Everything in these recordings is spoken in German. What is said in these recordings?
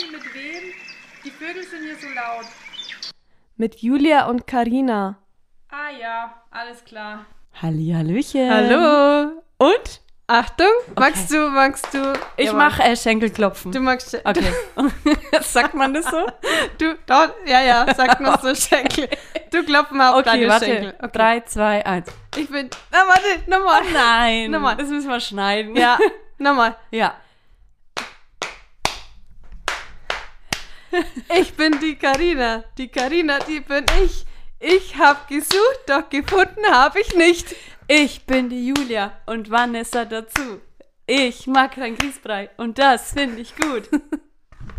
Sorry, mit wem? Die Vögel sind hier so laut. Mit Julia und Karina. Ah ja, alles klar. Halli, Hallöchen. Hallo. Und? Achtung, magst du, magst du? Ich Ja, mache äh, Schenkelklopfen. Du magst. okay. Sagt man das so? Du, dort, ja, ja, sag noch so Schenkel. Du klopf mal auf Okay, deine warte. Schenkel. Okay. Drei, zwei, eins. Ich bin. Na, warte, nochmal. Nein. Nochmal. Das müssen wir schneiden. Ja, nochmal. Ja. Ich bin die Karina. Die Karina, die bin ich. Ich hab gesucht, doch gefunden habe ich nicht. Ich bin die Julia und Vanessa dazu. Ich mag dein Grießbrei und das finde ich gut.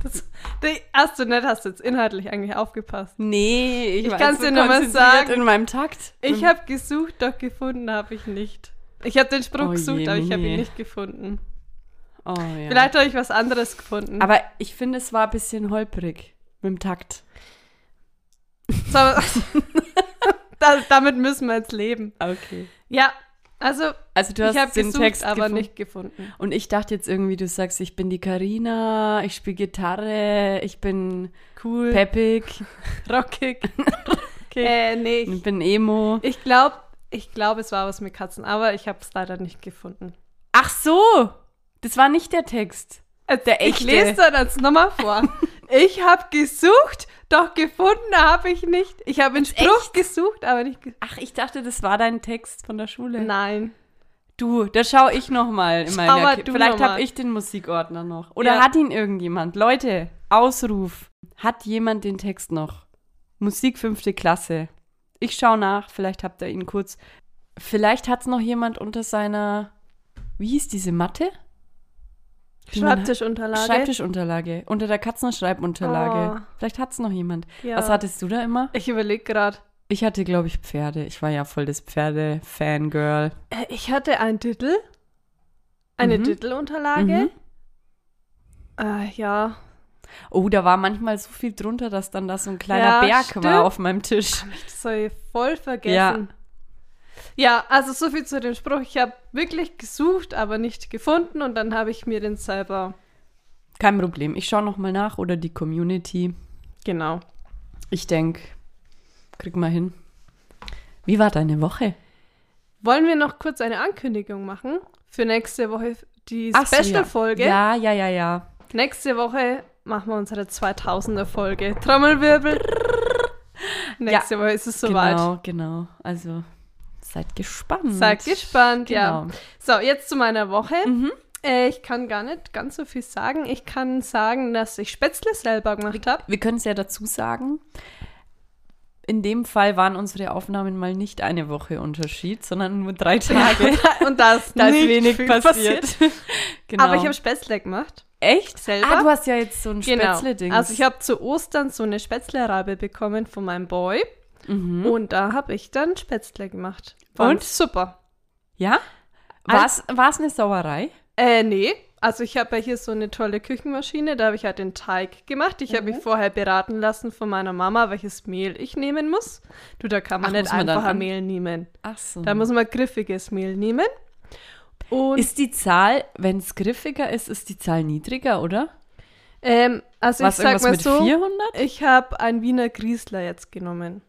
Das, die, hast du nicht, hast du jetzt inhaltlich eigentlich aufgepasst. Nee, ich, Ich war kann's so dir noch mal konzentriert sagen. In meinem Takt. Ich habe gesucht, doch gefunden habe ich nicht. Ich habe den Spruch Oh gesucht, je, aber ich habe ihn nicht gefunden. Oh, ja. Vielleicht habe ich was anderes gefunden. Aber ich finde, es war ein bisschen holprig mit dem Takt. So, da, damit müssen wir jetzt leben. Okay. Ja, also Also du ich hast habe den gesucht, Text aber gefunden. nicht gefunden. Und ich dachte jetzt irgendwie, du sagst, ich bin die Karina, ich spiele Gitarre, ich bin Cool. peppig, Rockig. okay. Äh, nee, ich ich, bin emo. ich glaube, ich glaub, es war was mit Katzen, aber ich habe es leider nicht gefunden. Ach so, das war nicht der Text. Der Ich echte. lese dir das nochmal vor. ich habe gesucht, doch gefunden habe ich nicht. Ich habe einen Spruch echt? gesucht, aber nicht ge Ach, ich dachte, das war dein Text von der Schule. Nein. Du, da schaue ich noch mal in Schau meiner mal Ki- du Vielleicht habe ich den Musikordner noch. Oder Ja. hat ihn irgendjemand? Leute, Ausruf. Hat jemand den Text noch? Musik fünfte Klasse. Ich schaue nach, vielleicht habt ihr ihn kurz. Vielleicht hat es noch jemand unter seiner, wie hieß diese Matte? Schreibtischunterlage. Schreibtischunterlage. Unter der Katzenschreibunterlage. Oh. Vielleicht hat es noch jemand. Ja. Was hattest du da immer? Ich überlege gerade. Ich hatte, glaube ich, Pferde. Ich war ja voll das Pferde-Fangirl. Äh, Ich hatte einen Titel. Eine Mhm. Titelunterlage. Mhm. Äh, ja. Oh, da war manchmal so viel drunter, dass dann da so ein kleiner Ja, Berg stimmt. war auf meinem Tisch. Das habe ich voll vergessen. Ja. Also so viel zu dem Spruch. Ich habe wirklich gesucht, aber nicht gefunden und dann habe ich mir den selber. Kein Problem. Ich schaue nochmal nach oder die Community. Genau. Ich denke, krieg mal hin. Wie war deine Woche? Wollen wir noch kurz eine Ankündigung machen für nächste Woche? Die Ach so, ja. Special-Folge. Ja, ja, ja, ja. Nächste Woche machen wir unsere 2000er-Folge. Trommelwirbel. Nächste Woche ist es soweit. Genau, genau. Also seid gespannt. Seid gespannt, ja. Genau. So, jetzt zu meiner Woche. Mhm. Äh, ich kann gar nicht ganz so viel sagen. Ich kann sagen, dass ich Spätzle selber gemacht habe. Wir können es ja dazu sagen. In dem Fall waren unsere Aufnahmen mal nicht eine Woche Unterschied, sondern nur drei Tage. Und da ist, Da ist nicht wenig viel passiert. genau. Aber ich habe Spätzle gemacht. echt selber. Ah, du hast ja jetzt so ein Genau. Spätzle-Ding. Also ich habe zu Ostern so eine Spätzle-Reibe bekommen von meinem Boy. Mhm. Und da habe ich dann Spätzle gemacht. Und? super. Ja? War es eine Sauerei? Äh, nee. Also ich habe ja hier so eine tolle Küchenmaschine, da habe ich halt den Teig gemacht. Ich habe Mhm. mich vorher beraten lassen von meiner Mama, welches Mehl ich nehmen muss. Du, da kann man Ach, nicht einfach an- Mehl nehmen. Ach so. Da muss man griffiges Mehl nehmen. Und ist die Zahl, wenn es griffiger ist, ist die Zahl niedriger, oder? ähm, also Was ich sag mal so, 400? ich habe ein Wiener Griesler jetzt genommen.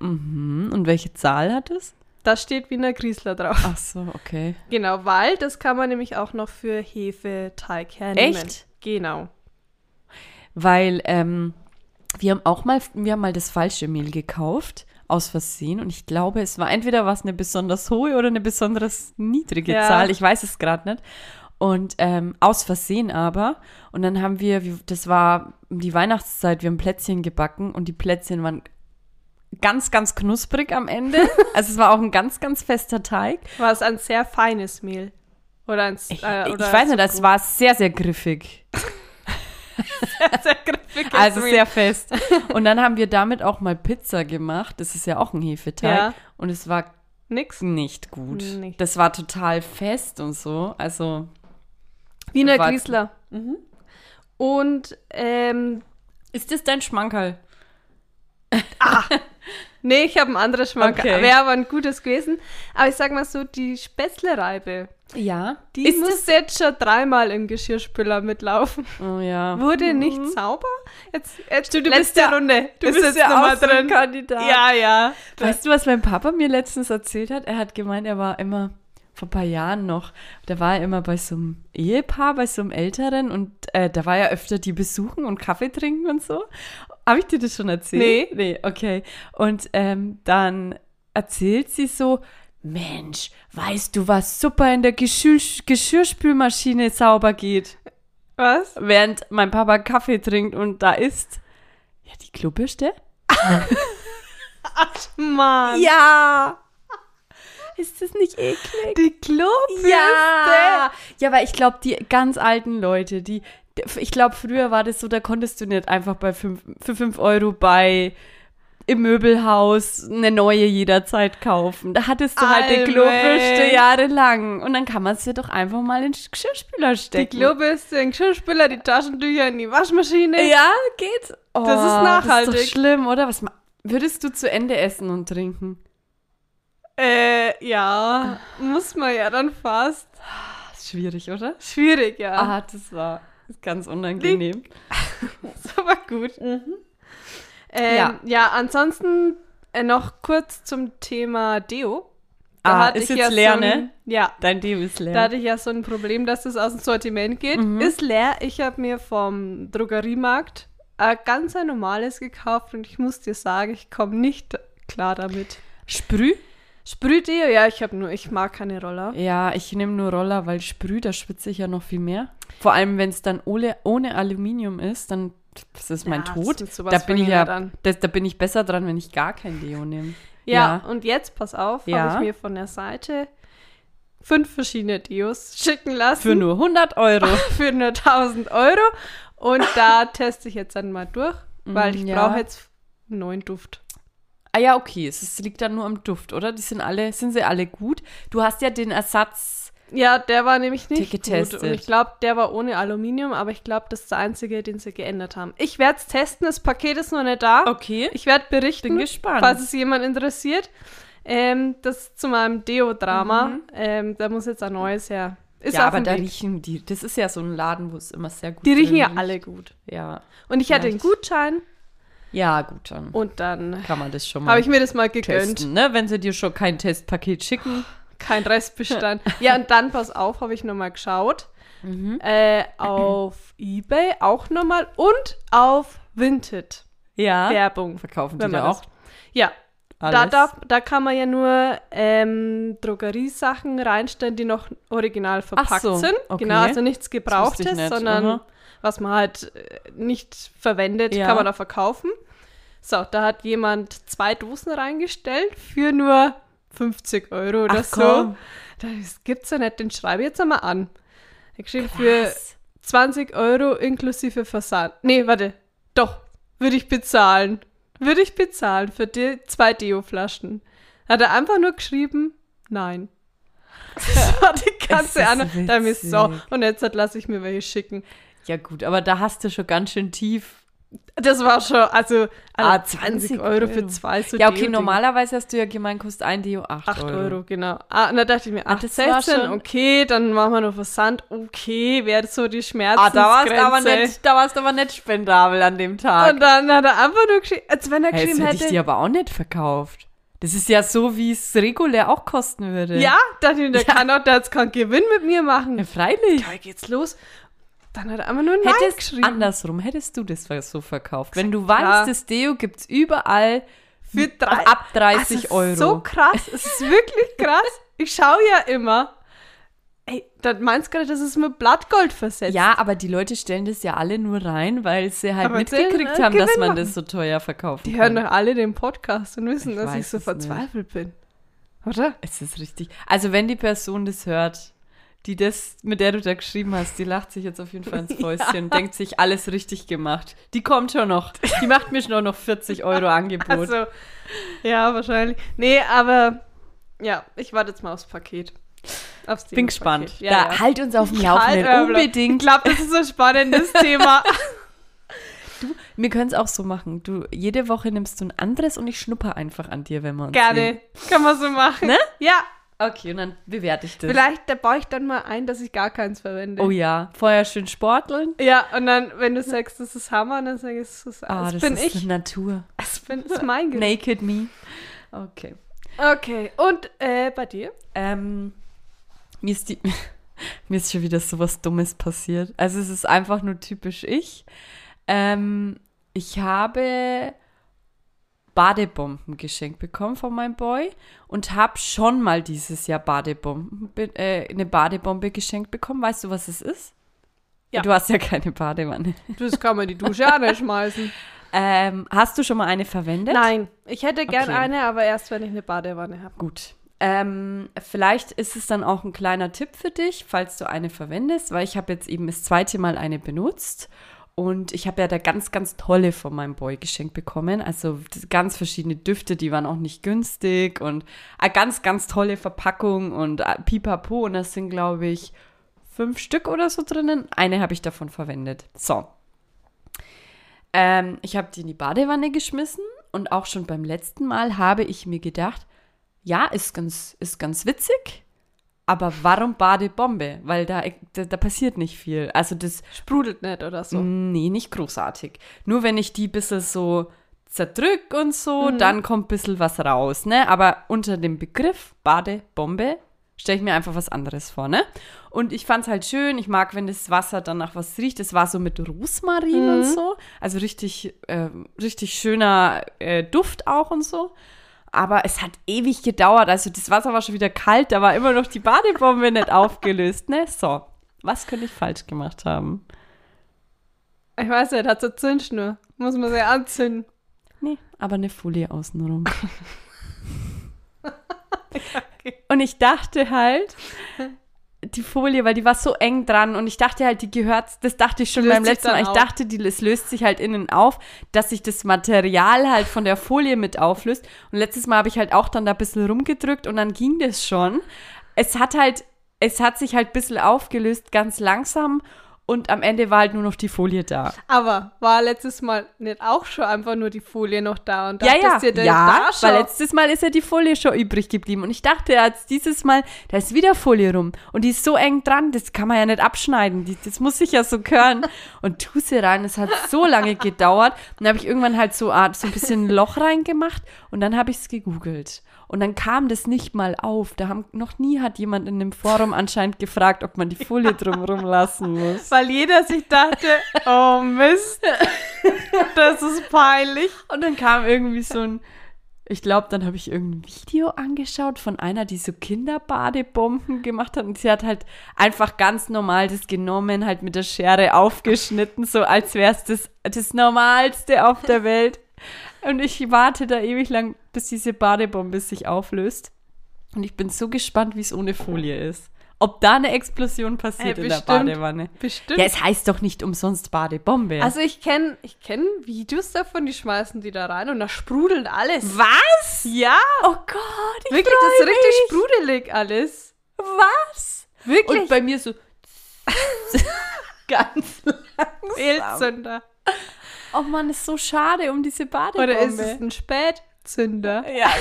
Mhm. Und welche Zahl hat es? Da steht Wiener Griesler drauf. Ach so, okay. Genau, weil das kann man nämlich auch noch für Hefeteig hernehmen. Echt? Genau. Weil ähm, wir haben auch mal, wir haben mal das falsche Mehl gekauft, aus Versehen. Und ich glaube, es war entweder was eine besonders hohe oder eine besonders niedrige Ja. Zahl. Ich weiß es gerade nicht. Und ähm, aus Versehen aber. Und dann haben wir, das war um die Weihnachtszeit, wir haben Plätzchen gebacken und die Plätzchen waren ganz, ganz knusprig am Ende. also es war auch ein ganz, ganz fester Teig. War es ein sehr feines Mehl? Oder ein Ich, äh, ich oder weiß nicht, es war sehr, sehr griffig. sehr griffiges Also Mehl. sehr fest. Und dann haben wir damit auch mal Pizza gemacht. Das ist ja auch ein Hefeteig. Ja. Und es war Nix. nicht gut. Nicht. Das war total fest und so. Also, Wiener Griesler. Mhm. Und, ähm, ist das dein Schmankerl? nee, ich habe ein anderes Schmack. Okay. Wäre aber ein gutes gewesen. Aber ich sag mal so, die Spätzlereibe, Ja. Die ist muss jetzt schon dreimal im Geschirrspüler mitlaufen. Oh ja. Wurde Mhm. nicht sauber? Jetzt, jetzt Stimmt, du letzte bist ja- Runde. Du ist bist jetzt ja noch mal auch so ein drin. Kandidat. Ja, ja. Weißt du, was mein Papa mir letztens erzählt hat? Er hat gemeint, er war immer vor ein paar Jahren noch, da war er immer bei so einem Ehepaar, bei so einem Älteren und äh, da war er öfter die besuchen und Kaffee trinken und so. Habe ich dir das schon erzählt? Nee. Nee, okay. Und ähm, dann erzählt sie so, Mensch, weißt du, was super in der Geschirr Geschirrspülmaschine sauber geht? Was? Während mein Papa Kaffee trinkt und da ist, ja, die Klobürste? Mann. Ja! Ist das nicht eklig? Die Klobürste. Ja! Ja, aber ich glaube, die ganz alten Leute, die, ich glaube, früher war das so, da konntest du nicht einfach bei fünf, für 5 Euro bei im Möbelhaus eine neue jederzeit kaufen. Da hattest du halt die. Klobürste jahrelang. Und dann kann man sie doch einfach mal in den Geschirrspüler Die stecken. Klobürste, den Geschirrspüler, die Taschentücher in die Waschmaschine. Ja, geht. Oh, Das ist nachhaltig. Das ist doch schlimm, oder? Was würdest du zu Ende essen und trinken? Äh, ja. Muss man ja dann fast. Schwierig, oder? Schwierig, ja. Ah, das war ganz unangenehm. Das war gut. Ähm, Ja. ja. ansonsten äh, noch kurz zum Thema Deo. Da Ah, ist ich jetzt ja leer, so ein, ne? Ja, Dein Deo ist leer. da hatte ich ja so ein Problem, dass das aus dem Sortiment geht. Mhm. Ist leer. Ich habe mir vom Drogeriemarkt ein ganz ein normales gekauft und ich muss dir sagen, ich komme nicht klar damit. Sprüh? Sprühdeo, ja, ich habe nur, ich mag keine Roller. Ja, ich nehme nur Roller, weil Sprüh, da schwitze ich ja noch viel mehr. Vor allem, wenn es dann ohne, ohne Aluminium ist, dann das ist mein Ja, Tod. Da bin ich ja, ich das, da bin ich besser dran, wenn ich gar kein Deo nehme. Ja, und jetzt, pass auf, Ja. habe ich mir von der Seite fünf verschiedene Deos schicken lassen. Für nur 100 Euro. für nur 1000 Euro. Und da teste ich jetzt dann mal durch, weil ich Mm, ja. brauche jetzt einen neuen Duft. Ah ja, okay, es ist- liegt dann nur am Duft, oder? Die sind alle, sind sie alle gut? Du hast ja den Ersatz. Ja, der war nämlich nicht Getestet. gut. Und ich glaube, der war ohne Aluminium, aber ich glaube, das ist der einzige, den sie geändert haben. Ich werde es testen, das Paket ist noch nicht da. Okay. Ich werde berichten, Bin gespannt. falls es jemand interessiert. Ähm, das zu meinem Deo-Drama. Mhm. Ähm, da muss jetzt ein neues her. Ist ja, aber da Weg. riechen die. Das ist ja so ein Laden, wo es immer sehr gut Die riechen ja riecht. alle gut. Ja. Und ich hatte einen. Gutschein Ja, gut, dann und dann kann man das schon mal habe ich mir das mal gegönnt. testen, ne? Wenn sie dir schon kein Testpaket schicken. Kein Restbestand. ja, und dann, pass auf, habe ich nochmal geschaut. Mhm. Äh, auf Ebay auch nochmal und auf Vinted. Ja. Werbung. Verkaufen die da das- auch Ja, da, alles? darf, da kann man ja nur ähm, Drogeriesachen reinstellen, die noch original verpackt so, sind. okay. Genau, also nichts Gebrauchtes, nicht, sondern aha. Was man halt äh, nicht verwendet, Ja. kann man da verkaufen. So, da hat jemand zwei Dosen reingestellt für nur 50 Euro oder Ach, so. komm. Das gibt's ja nicht, den schreibe ich jetzt einmal an. Er hat geschrieben für Krass. 20 Euro inklusive Versand. Nee, warte. Doch, würde ich bezahlen. Würde ich bezahlen für die zwei Deo-Flaschen. Hat er einfach nur geschrieben, nein. Das war die ganze andere. Da ist so. Und jetzt lasse ich mir welche schicken. Ja, gut, aber da hast du schon ganz schön tief. Das war schon, also, Ah, 20 20 Euro für Euro. zwei so Ja, okay, Deo-Dinger. normalerweise hast du ja gemeint, kostet ein Deo 8, 8 Euro. Euro. genau. Ah, und da dachte ich mir, Ah, 8, das war 16, schon- okay, dann machen wir noch Versand, okay, wäre so die Ah, Schmerzensgrenze. da warst, du aber nicht, da warst aber nicht spendabel an dem Tag. Und dann hat er einfach nur geschrieben, als wenn er hey, geschrieben hätte ich hätte. dir aber auch nicht verkauft. Das ist ja so, wie es regulär auch kosten würde. Ja, dachte ich, der kann auch, der jetzt keinen Gewinn mit mir machen. Ja, freilich. Ja, geht's los. Dann hat er einfach nur Nein Hättest, geschrieben. andersrum, hättest du das so verkauft. Wenn du weißt, das Deo gibt's überall Für drei, ab 30 Also, es ist Euro. So krass, es ist wirklich krass. Ich schaue ja immer. Ey, dann meinst du gerade, das ist mit Blattgold versetzt. Ja, aber die Leute stellen das ja alle nur rein, weil sie halt Aber mitgekriegt haben, dass man das so teuer verkaufen Die kann. hören doch alle den Podcast und wissen, Ich dass ich so es nicht. verzweifelt bin. Oder? Es ist richtig. Also wenn die Person das hört, die das, mit der du da geschrieben hast, die lacht sich jetzt auf jeden Fall ins Fäustchen und denkt sich, alles richtig gemacht. Die kommt schon noch. Die macht mir schon noch 40 Euro Angebot. Also, ja, wahrscheinlich. Nee, aber ja, ich warte jetzt mal aufs Paket. Aufs Bin gespannt. Ja, da ja. halt uns auf dem Laufenden. halt, äh, Ich Unbedingt. glaube, das ist ein spannendes Thema. Wir können es auch so machen. Du, jede Woche nimmst du ein anderes und ich schnupper einfach an dir, wenn wir uns Gerne. sehen. Kann man so machen. Ne? Ja. Okay, und dann bewerte ich das. Vielleicht da baue ich dann mal ein, dass ich gar keins verwende. Oh ja, vorher schön sporteln. Ja, und dann, wenn du sagst, das ist Hammer, dann sage ich, das, ist, Ah, das, das bin ist ich. die Natur. Das, bin, das ist mein Gericht. Naked me. Okay. Okay, und äh, bei dir? Ähm, mir ist die, mir ist schon wieder sowas Dummes passiert. Also es ist einfach nur typisch ich. Ähm, ich habe Badebomben geschenkt bekommen von meinem Boy und habe schon mal dieses Jahr Badebomben, be- äh, eine Badebombe geschenkt bekommen. Weißt du, was es ist? Ja. Du hast ja keine Badewanne. Das kann man die Dusche auch nicht schmeißen. Ähm, hast du schon mal eine verwendet? Nein, ich hätte gern Okay. eine, aber erst, wenn ich eine Badewanne habe. Gut. Ähm, vielleicht ist es dann auch ein kleiner Tipp für dich, falls du eine verwendest, weil ich habe jetzt eben das zweite Mal eine benutzt und ich habe ja da ganz, ganz tolle von meinem Boy geschenkt bekommen. Also ganz verschiedene Düfte, die waren auch nicht günstig und eine ganz, ganz tolle Verpackung und äh, pipapo und das sind, glaube ich, fünf Stück oder so drinnen. Eine habe ich davon verwendet. So. Ähm, ich habe die in die Badewanne geschmissen und auch schon beim letzten Mal habe ich mir gedacht, ja, ist ganz, ist ganz witzig, aber warum Badebombe? Weil da, da, da passiert nicht viel. Also das, Sprudelt nicht oder so. nee, nicht großartig. Nur wenn ich die ein bisschen so zerdrück und so, dann kommt ein bisschen was raus, ne? Aber unter dem Begriff Badebombe stelle ich mir einfach was anderes vor, ne? Und ich fand es halt schön. Ich mag, wenn das Wasser dann nach was riecht. Es war so mit Rosmarin und so. Also richtig, äh, richtig schöner äh, Duft auch und so. Aber es hat ewig gedauert. Also das Wasser war schon wieder kalt. Da war immer noch die Badebombe nicht aufgelöst, ne? So. Was könnte ich falsch gemacht haben? Ich weiß nicht, hat so Zündschnur. Muss man sie anzünden. Nee, aber eine Folie außenrum. Und ich dachte halt, die Folie, weil die war so eng dran und ich dachte halt, die gehört, das dachte ich schon Löst beim letzten Mal, ich auf. dachte, die, es löst sich halt innen auf, dass sich das Material halt von der Folie mit auflöst. Und letztes Mal habe ich halt auch dann da ein bisschen rumgedrückt und dann ging das schon. Es hat halt, es hat sich halt ein bisschen aufgelöst, ganz langsam und am Ende war halt nur noch die Folie da. Aber war letztes Mal nicht auch schon einfach nur die Folie noch da und Ja, ja, dir, da- ja, da schon. weil letztes Mal ist ja die Folie schon übrig geblieben. Und ich dachte jetzt dieses Mal, da ist wieder Folie rum. Und die ist so eng dran, das kann man ja nicht abschneiden, die, das muss ich ja so können und tu sie rein, es hat so lange gedauert. Und dann habe ich irgendwann halt so, Art, so ein bisschen ein Loch reingemacht. Und dann habe ich es gegoogelt und dann kam das nicht mal auf, da haben, noch nie hat jemand in dem Forum anscheinend gefragt, ob man die Folie drumrum lassen muss. Weil jeder sich dachte, oh Mist, das ist peinlich. Und dann kam irgendwie so ein, ich glaube, dann habe ich irgendein Video angeschaut von einer, die so Kinderbadebomben gemacht hat. Und sie hat halt einfach ganz normal das genommen, halt mit der Schere aufgeschnitten, so als wäre es das, das Normalste auf der Welt. Und ich warte da ewig lang, bis diese Badebombe sich auflöst. Und ich bin so gespannt, wie es ohne Folie ist. Ob da eine Explosion passiert Äh, in der bestimmt. Badewanne. Bestimmt. Ja, es heißt doch nicht umsonst Badebombe. Also ich kenne ich kenn Videos davon, die schmeißen die da rein und da sprudelt alles. was? Ja, Oh Gott, ich wirklich, das ist richtig sprudelig alles. Was? Wirklich. Und bei mir so ganz langsam. Fehlzünder. Oh Mann, ist so schade um diese Badebombe. Oder ist es ein Spätzünder? Ja,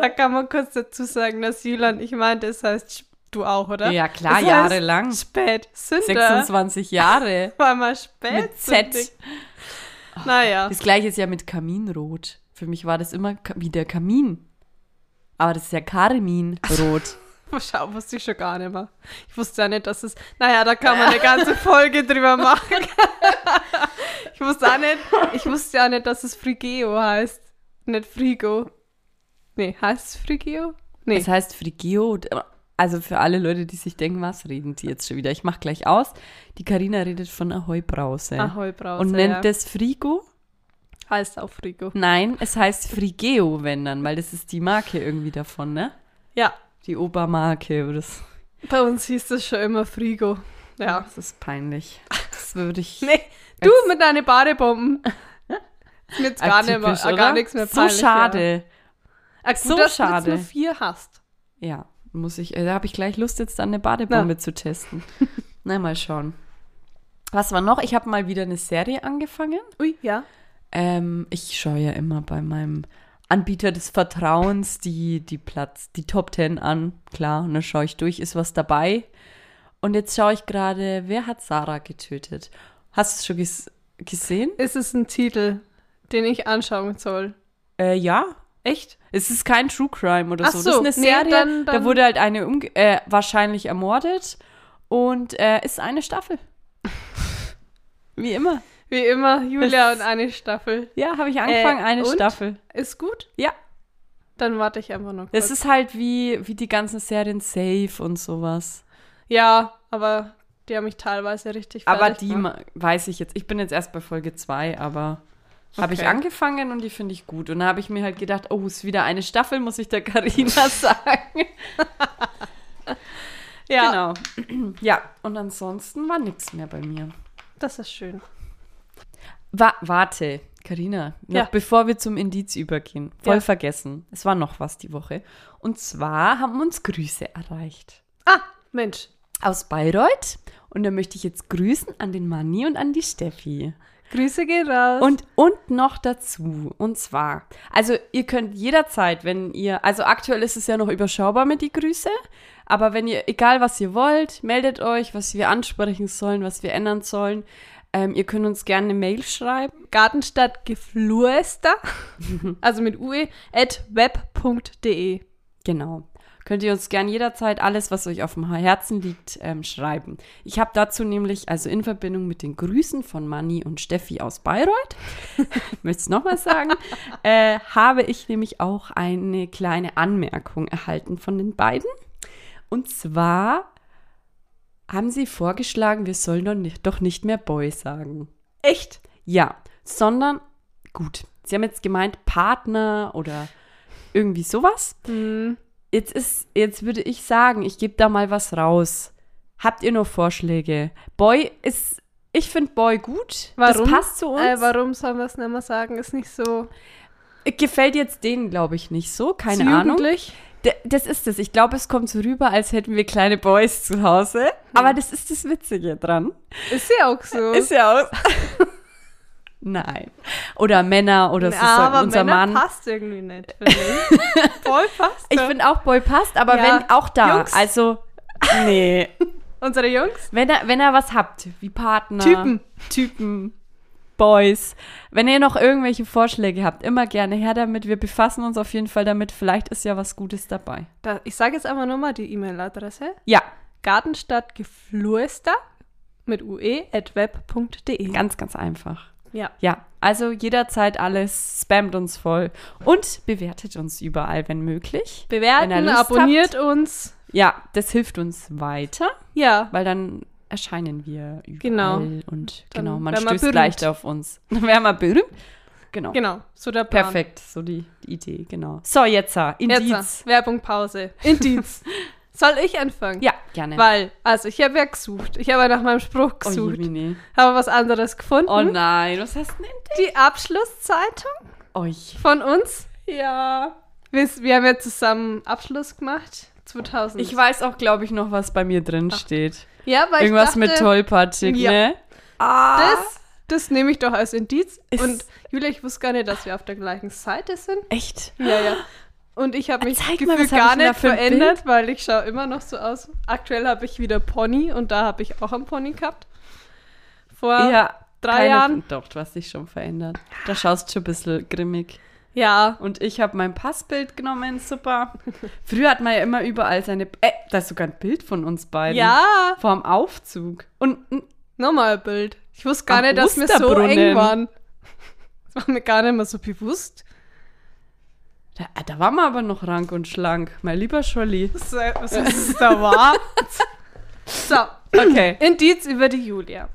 Da kann man kurz dazu sagen, dass Julian, ich meinte, es heißt du auch, oder? ja klar, Das jahrelang. Spätzünder. 26 Jahre. War mal Mit Spätzünder. Z. Naja. Das gleiche ist ja mit Kaminrot. Für mich war das immer wie der Kamin. Aber das ist ja Karminrot. Schau, wusste ich schon gar nicht mehr. Ich wusste ja nicht, dass es. Naja, da kann man eine ganze Folge drüber machen. ich wusste auch nicht, ich wusste ja nicht, dass es Frigeo heißt. Nicht Frigo. Nee, heißt es Frigeo? Nee. Das heißt Frigio. Also für alle Leute, die sich denken, was reden die jetzt schon wieder? Ich mach gleich aus. Die Karina redet von Ahoi-Brause. Ahoi-Brause, Und nennt ja. das Frigo? Heißt auch Frigo. Nein, es heißt Frigeo, wenn dann, weil das ist die Marke irgendwie davon, ne? Ja, Die Obermarke. oder Das, bei uns hieß das schon immer Frigo. Ja. das ist peinlich. Das würde ich. Nee, du mit deinen Badebomben. Ist mir jetzt gar, nicht mehr, äh, gar nichts mehr So peinlich. schade. Ja. Gut, So dass du schade. jetzt nur vier hast. Ja, muss ich. äh, Da habe ich gleich Lust, jetzt dann eine Badebombe zu testen. Na, mal schauen. Was war noch? Ich habe mal wieder eine Serie angefangen. Ui, ja. Ähm, ich schaue ja immer bei meinem Anbieter des Vertrauens die, die Platz, die Top 10 an. Klar, und dann schaue ich durch, ist was dabei. Und jetzt schaue ich gerade, wer hat Sarah getötet? Hast du es schon ges gesehen? Ist es ein Titel, den ich anschauen soll? Äh, ja. Echt? Es ist kein True Crime oder Ach so. Das ist eine nee, Serie, dann- da dann- wurde halt eine äh, wahrscheinlich ermordet und äh, ist eine Staffel. Wie immer. Wie immer, Julia Das- und eine Staffel. Ja, habe ich angefangen, Äh, eine? Staffel. Ist gut? Ja. Dann warte ich einfach noch kurz. Das ist halt wie, wie die ganzen Serien Safe und sowas. ja, aber die haben mich teilweise richtig Aber die weiß ich jetzt. Ich bin jetzt erst bei Folge 2, aber habe ich Okay. angefangen und die finde ich gut. Und da habe ich mir halt gedacht, oh, ist wieder eine Staffel, muss ich der Karina sagen. Ja, Genau. Ja, und ansonsten war nichts mehr bei mir. das ist schön. Wa warte, Karina, noch Ja. bevor wir zum Indiz übergehen. Voll Ja. vergessen. Es war noch was die Woche. Und zwar haben uns Grüße erreicht. Ah, Mensch. Aus Bayreuth. Und da möchte ich jetzt grüßen an den Manni und an die Steffi. Grüße gehen raus. Und, und noch dazu, und zwar, also ihr könnt jederzeit, wenn ihr, also aktuell ist es ja noch überschaubar mit die Grüße, aber wenn ihr, egal was ihr wollt, meldet euch, was wir ansprechen sollen, was wir ändern sollen. Ähm, ihr könnt uns gerne eine Mail schreiben. Gartenstadt Gefluester, also mit ue, at web.de. Genau. Könnt ihr uns gern jederzeit alles, was euch auf dem Herzen liegt, ähm, schreiben. Ich habe dazu nämlich, also in Verbindung mit den Grüßen von Manni und Steffi aus Bayreuth, möchte es nochmal sagen, äh, habe ich nämlich auch eine kleine Anmerkung erhalten von den beiden. Und zwar haben sie vorgeschlagen, wir sollen doch nicht, doch nicht mehr Boy sagen. Echt? Ja, sondern, gut, sie haben jetzt gemeint Partner oder irgendwie sowas. Hm. Jetzt ist, jetzt würde ich sagen, ich gebe da mal was raus. Habt ihr noch Vorschläge? Boy ist, ich finde Boy gut. Warum? Das passt zu uns. Äh, warum sollen wir es nicht mehr sagen? Ist nicht so Gefällt jetzt denen, glaube ich, nicht so. Keine Ahnung. Das ist es. Ich glaube, es kommt so rüber, als hätten wir kleine Boys zu Hause. Aber das ist das Witzige dran. Ist ja auch so. Ist ja auch. Nein. Oder Männer oder so Ja, sagen aber unser Männer Mann. passt irgendwie nicht, finde ich. Voll passt. Ich finde auch Boy passt, aber Ja. wenn auch da. Jungs. Also, nee. Unsere Jungs? Wenn ihr, wenn ihr was habt, wie Partner, Typen. Typen, Boys, wenn ihr noch irgendwelche Vorschläge habt, immer gerne her damit. Wir befassen uns auf jeden Fall damit. Vielleicht ist ja was Gutes dabei. Da, ich sage jetzt einfach nochmal die E-Mail-Adresse. Ja, Gartenstadtgefluester mit ue at web.de. ganz, ganz einfach. Ja. Ja, also jederzeit alles, spammt uns voll und bewertet uns überall, wenn möglich. Wenn Bewerten, Lust abonniert uns. Ja, das hilft uns weiter, Ja. weil dann erscheinen wir überall Genau. und Dann genau, man stößt leichter auf uns. Dann wären wir berühmt. Genau. Genau, so der Plan. Perfekt, so die, die Idee, genau. So, jetzt, äh, Indiz. Jetzt, Werbung, Pause. Indiz. Soll ich anfangen? Ja, gerne. Weil, also ich habe ja gesucht. Ich habe ja nach meinem Spruch oh, gesucht. Jemine. habe was anderes gefunden. oh nein, was hast du denn entdeckt? Die Abschlusszeitung Euch. von uns. Ja. Wir, wir haben ja zusammen Abschluss gemacht. 2000. Ich weiß auch, glaube ich, noch, was bei mir drin steht. Ja, weil Irgendwas ich dachte, mit tollpatschig, Ja. ne? Ah. Das, das nehme ich doch als Indiz. Ist- Und Julia, ich wusste gar nicht, dass wir auf der gleichen Seite sind. Echt? Ja, ja. Und ich habe mich Zeig mal, gefühlt hab gar nicht verändert, weil ich schaue immer noch so aus. Aktuell habe ich wieder Pony und da habe ich auch einen Pony gehabt. Vor ja. drei keine- Jahren. Doch, du hast dich schon verändert. Da schaust du schon ein bisschen grimmig. Ja. Und ich habe mein Passbild genommen, super. Früher hat man ja immer überall seine. Äh, da ist sogar ein Bild von uns beiden. Ja. Vorm Aufzug. Und Nochmal ein Bild. Ich wusste gar nicht, dass wir so eng waren. Das war mir gar nicht mehr so bewusst. da, da waren wir aber noch rank und schlank. Mein lieber Scholli. Was, was es da war. so, Okay. Indiz über die Julia.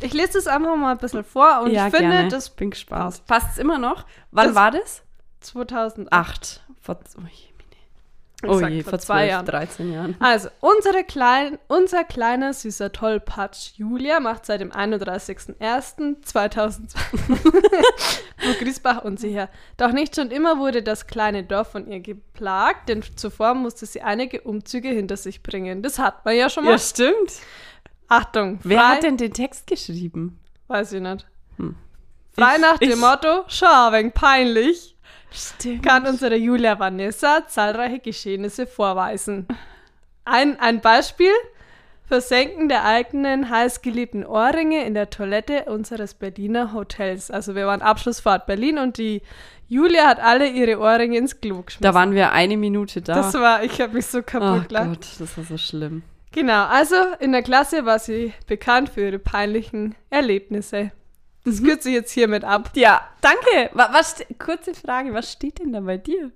Ich lese das einfach mal ein bisschen vor und ja, ich finde, gerne. das bin gespannt. Passt es immer noch? Wann Das- war das? 2008. Acht. Vor, oh je, oh je, vor vor zwei 12, Jahren. 13 Jahren. Also, unsere klein, unser kleiner, süßer Tollpatsch Julia macht seit dem 31.01.2002 vor Griesbach unsicher. Doch nicht schon immer wurde das kleine Dorf von ihr geplagt, denn zuvor musste sie einige Umzüge hinter sich bringen. Das hat man ja schon mal. Ja, stimmt. Achtung, Wer frei- hat denn den Text geschrieben? Weiß ich nicht. Hm. Frei Ich- nach dem ich- Motto, schau, peinlich. Stimmt. kann unsere Julia Vanessa zahlreiche Geschehnisse vorweisen. Ein, ein Beispiel: Versenken der eigenen heißgeliebten Ohrringe in der Toilette unseres Berliner Hotels. Also wir waren Abschlussfahrt Berlin und die Julia hat alle ihre Ohrringe ins Klo geschmissen. Da waren wir eine Minute da. das war, ich habe mich so oh kaputt gelacht. Gott, das war so schlimm. Genau, also in der Klasse war sie bekannt für ihre peinlichen Erlebnisse. Das Mhm. kürze ich jetzt hiermit ab. Ja, danke. Was, was, kurze Frage, was steht denn da bei dir?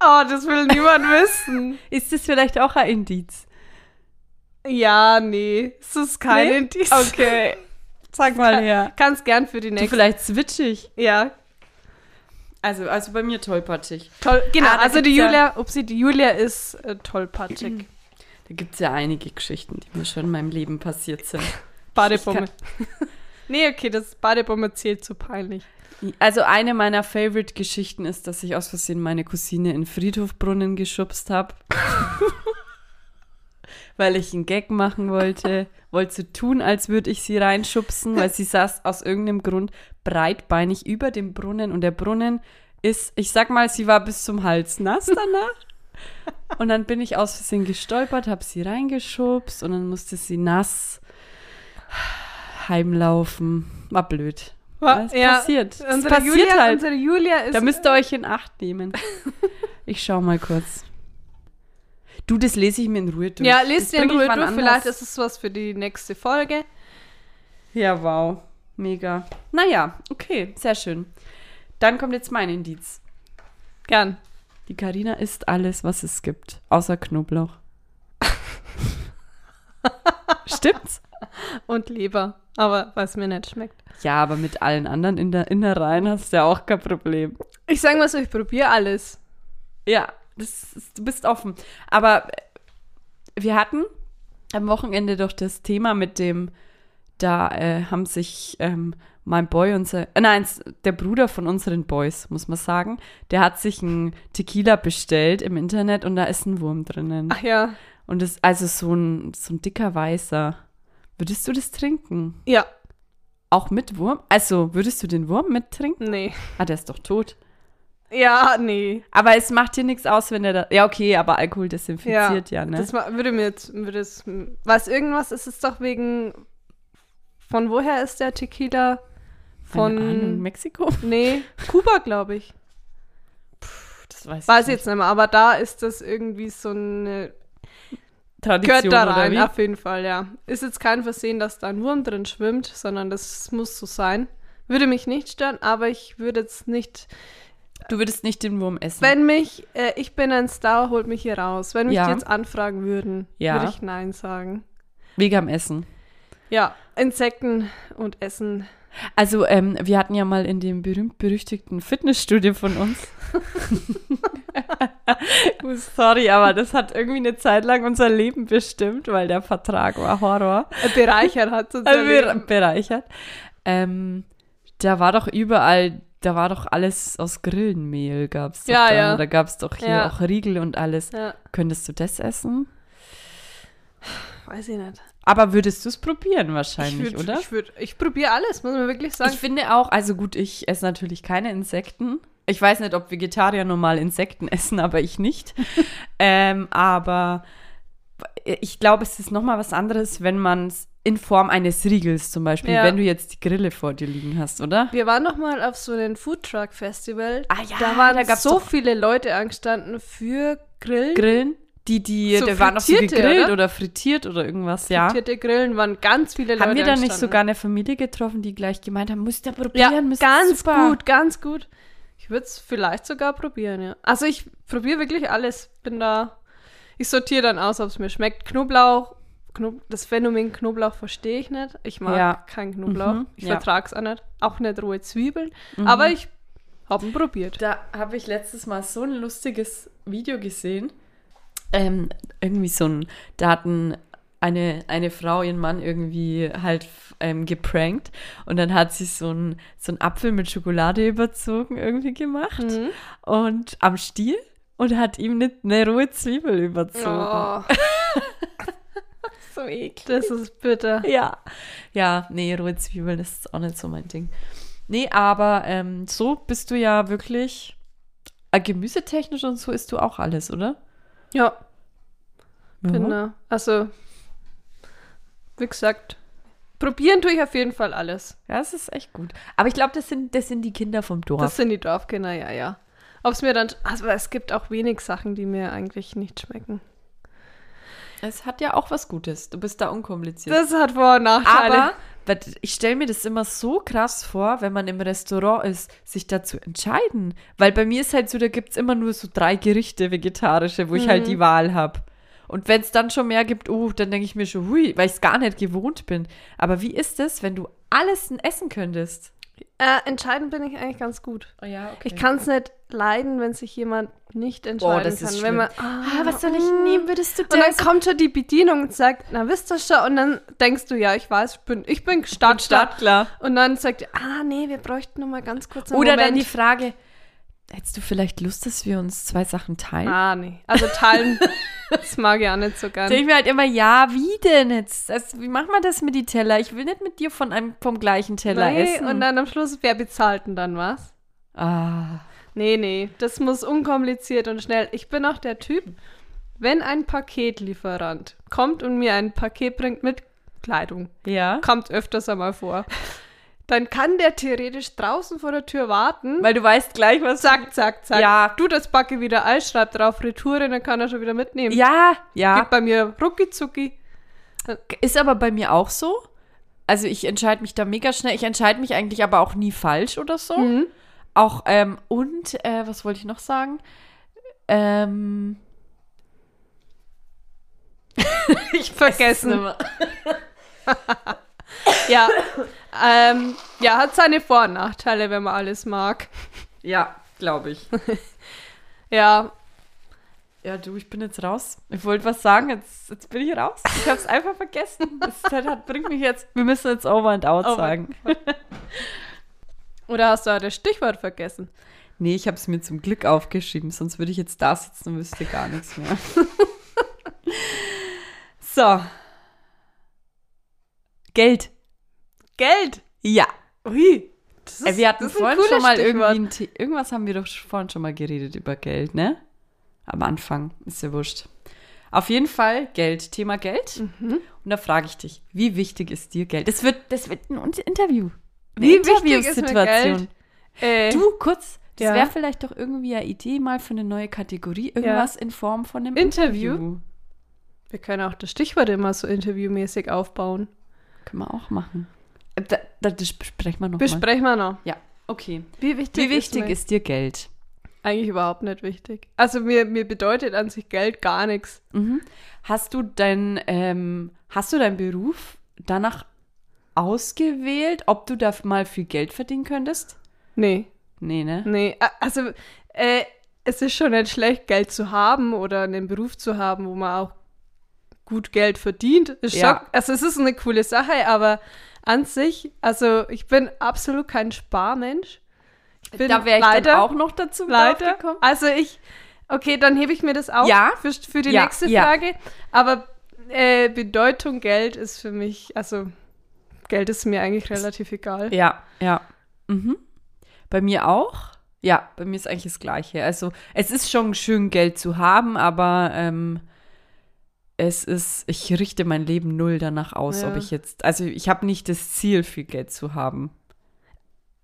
Oh, das will niemand wissen. Ist das vielleicht auch ein Indiz? Ja, nee, es ist kein Nee? Indiz. Okay. Sag mal her. Kannst gern für die Du, nächste. vielleicht switchig. Ja, Also, also bei mir tollpatschig. toll. Genau, Ah, also die ja- Julia, ob sie die Julia ist, äh, tollpatschig. Da gibt es ja einige Geschichten, die mir schon in meinem Leben passiert sind. Badebombe. nee, okay, das Badebombe zählt zu peinlich. Also eine meiner Favorite-Geschichten ist, dass ich aus Versehen meine Cousine in Friedhofbrunnen geschubst habe. weil ich einen Gag machen wollte. Wollte so tun, als würde ich sie reinschubsen, weil sie saß aus irgendeinem Grund breitbeinig über dem Brunnen und der Brunnen ist, ich sag mal, sie war bis zum Hals nass danach. Und dann bin ich aus Versehen gestolpert, habe sie reingeschubst und dann musste sie nass heimlaufen. War blöd. Wa- Es ja, passiert. Unsere, passiert Julia, halt. unsere Julia ist. Da müsst ihr euch in Acht nehmen. Ich schau mal kurz. Du, das lese ich mir in Ruhe durch. ja, lest dir in Ruhe durch. Vielleicht ist es was für die nächste Folge. Ja, wow. Mega. Naja, okay, sehr schön. Dann kommt jetzt mein Indiz. Gern. Die Karina isst alles, was es gibt, außer Knoblauch. Stimmt's? Und Leber. Aber was mir nicht schmeckt. Ja, aber mit allen anderen in der Innereien hast du ja auch kein Problem. Ich sage mal so, ich probiere alles. Ja, das ist, du bist offen. Aber äh, wir hatten am Wochenende doch das Thema mit dem, da äh, haben sich ähm, mein Boy und sein, äh, nein, der Bruder von unseren Boys, muss man sagen, der hat sich ein Tequila bestellt im Internet und da ist ein Wurm drinnen. Ach ja. Und das, also so ein, so ein dicker Weißer. Würdest du das trinken? Ja. Auch mit Wurm? Also, würdest du den Wurm mittrinken? Nee. Ah, der ist doch tot. Ja, nee. Aber es macht dir nichts aus, wenn der da. Ja, okay, aber Alkohol desinfiziert ja, ne? Das würde mir jetzt, würde es, was irgendwas ist es doch wegen, von woher ist der Tequila? Keine Ahnung, Von, Mexiko? nee, Kuba, glaube ich. Das weiß, Weiß ich jetzt nicht mehr, aber da ist das irgendwie so eine, Tradition gehört da oder rein, wie? auf jeden Fall, ja. Ist jetzt kein Versehen, dass da ein Wurm drin schwimmt, sondern das muss so sein. Würde mich nicht stören, aber ich würde jetzt nicht, Du würdest nicht den Wurm essen. wenn mich, äh, ich bin ein Star, holt mich hier raus. Wenn mich Ja. die jetzt anfragen würden, Ja. würde ich Nein sagen. Wegen am Essen. Ja, Insekten und Essen. Also, ähm, wir hatten ja mal in dem berühmt-berüchtigten Fitnessstudio von uns. Sorry, aber das hat irgendwie eine Zeit lang unser Leben bestimmt, weil der Vertrag war Horror. Äh, Bereichert hat es Also wir- bereichert. Ähm, da war doch überall, da war doch alles aus Grillenmehl, gab's doch Ja, da. ja. Da gab's doch hier Ja. auch Riegel und alles. Ja, Könntest du das essen? Weiß ich nicht. Aber würdest du es probieren Ich, wahrscheinlich, würd, oder? ich, würd, ich probiere alles, muss man wirklich sagen. Ich finde auch, also gut, ich esse natürlich keine Insekten. Ich weiß nicht, ob Vegetarier normal Insekten essen, aber ich nicht. ähm, aber ich glaube, es ist nochmal was anderes, wenn man es in Form eines Riegels zum Beispiel, Ja. wenn du jetzt die Grille vor dir liegen hast, oder? wir waren noch mal auf so einem Foodtruck Festival. Ah ja, da waren da so viele Leute angestanden für Grillen. Grillen? Die, die, So der waren noch so frittierte, gegrillt oder? oder? frittiert oder irgendwas, ja. Frittierte Grillen waren ganz viele Leute Haben wir da nicht angestanden. sogar eine Familie getroffen, die gleich gemeint haben, müsst ihr probieren, Ja, müsst ganz super. gut, ganz gut. Ich würde es vielleicht sogar probieren, ja. Also ich probiere wirklich alles. Bin da. Ich sortiere dann aus, ob es mir schmeckt. Knoblauch. Knob das Phänomen Knoblauch verstehe ich nicht. Ich mag Ja. keinen Knoblauch. Mhm, ich ja. vertrage es auch nicht. Auch nicht rohe Zwiebeln. Mhm. Aber ich habe ihn probiert. Da habe ich letztes Mal so ein lustiges Video gesehen. Ähm, irgendwie so ein, da hatten eine, eine Frau ihren Mann irgendwie halt ähm, geprankt und dann hat sie so ein so einen Apfel mit Schokolade überzogen irgendwie gemacht Mhm. und am Stiel und hat ihm eine, eine rohe Zwiebel überzogen. Oh, so eklig. das ist bitter. Ja. Ja, nee, rohe Zwiebeln, ist auch nicht so mein Ding. Nee, aber ähm, so bist du ja wirklich Ah, gemüsetechnisch und so isst du auch alles, oder? Ja, Ja. genau. Also, wie gesagt, probieren tue ich auf jeden Fall alles. Ja, das ist echt gut. Aber ich glaube, das sind, das sind die Kinder vom Dorf. Das sind die Dorfkinder, ja, ja. Ob es mir dann, also es gibt auch wenig Sachen, die mir eigentlich nicht schmecken. es hat ja auch was Gutes. Du bist da unkompliziert. Das hat Vor- und Nachteile. Aber wat- ich stelle mir das immer so krass vor, wenn man im Restaurant ist, sich dazu entscheiden. Weil bei mir ist halt so, da gibt es immer nur so drei Gerichte vegetarische, wo ich halt die Wahl habe. Und wenn es dann schon mehr gibt, oh, dann denke ich mir schon, hui, weil ich es gar nicht gewohnt bin. Aber wie ist es, wenn du alles essen könntest? Äh, entscheiden bin ich eigentlich ganz gut. Oh ja, okay. Ich kann es nicht leiden, wenn sich jemand nicht entscheiden das ist kann. Wenn man, Ah, was soll ich mm. nehmen, würdest du Und dann das? kommt schon die Bedienung und sagt, na wisst ihr schon? Und dann denkst du, ja, ich weiß, ich bin, ich bin Stadt, Stadt, klar. Und dann sagt er, ah nee, wir bräuchten noch mal ganz kurz einen Oder Moment. dann die Frage, hättest du vielleicht Lust, dass wir uns zwei Sachen teilen? Ah, nee. Also teilen, das mag ich auch nicht so gern. Denke ich mir halt immer, ja, wie denn jetzt? Also, wie machen wir das mit die Teller? Ich will nicht mit dir von einem, vom gleichen Teller Nee, essen. und dann am Schluss, wer bezahlt denn dann was? ah. Nee, nee, das muss unkompliziert und schnell. Ich bin auch der Typ, wenn ein Paketlieferant kommt und mir ein Paket bringt mit Kleidung, Ja. kommt öfters einmal vor, dann kann der theoretisch draußen vor der Tür warten. Weil du weißt gleich, was. zack, zack, zack. Ja. Du das Backe wieder Eis, schreib drauf Retoure, dann kann er schon wieder mitnehmen. Ja, ja. Geht bei mir rucki zucki. Ist aber bei mir auch so. Also ich entscheide mich da mega schnell. Ich entscheide mich eigentlich aber auch nie falsch oder so. Mhm. Auch, ähm, und, äh, was wollte ich noch sagen? Ähm. Ich vergessen. Ja. Ähm, ja, hat seine Vor- und Nachteile, wenn man alles mag. Ja, glaube ich. Ja, Ja, du, ich bin jetzt raus. Ich wollte was sagen, jetzt, jetzt bin ich raus. Ich habe es einfach vergessen. Das hat, bringt mich jetzt. Wir müssen jetzt over and out Over- sagen. Oder hast du auch das Stichwort vergessen? Nee, ich habe es mir zum Glück aufgeschrieben, sonst würde ich jetzt da sitzen und wüsste gar nichts mehr. so. Geld. Geld. Ja. Ui. Das Äh, wir hatten ist vorhin schon mal Stichwort. irgendwie ein irgendwas haben wir doch vorhin schon mal geredet über Geld, ne? Am Anfang, ist ja wurscht. Auf jeden Fall Geld, Thema Geld. Mhm. Und da frage ich dich, wie wichtig ist dir Geld? Das wird, das wird ein Interview. Eine Wie wichtig ist mir Interviewsituation. Äh, Du, kurz, das Ja. wäre vielleicht doch irgendwie eine Idee mal für eine neue Kategorie, irgendwas in Form von einem Interview. Interview? wir können auch das Stichwort immer so interviewmäßig aufbauen. Können wir auch machen. Da, da, das besprechen wir noch mal. Besprechen wir noch. Ja, okay. Wie wichtig, Wie wichtig mir- ist dir Geld? Eigentlich überhaupt nicht wichtig. Also mir, mir bedeutet an sich Geld gar nichts. Mhm. Hast du dein, ähm, hast du deinen Beruf danach ausgewählt, ob du da mal viel Geld verdienen könntest? Nee, Nee, ne? nee. Also äh, es ist schon nicht schlecht, Geld zu haben oder einen Beruf zu haben, wo man auch gut Geld verdient. Ist Ja. schon, also es ist eine coole Sache, aber an sich, also ich bin absolut kein Sparmensch. Ich bin da wäre ich leider, dann auch noch dazu leider. gekommen. Also ich, okay, dann hebe ich mir das auf Ja. für, für die Ja, nächste ja. Frage. Aber äh, Bedeutung Geld ist für mich, also Geld ist mir eigentlich relativ egal. Ja, ja. Mhm. Bei mir auch. Ja, bei mir ist eigentlich das Gleiche. Also es ist schon schön, Geld zu haben, aber ähm, es ist, ich richte mein Leben null danach aus, Ja. ob ich jetzt, also ich habe nicht das Ziel, viel Geld zu haben.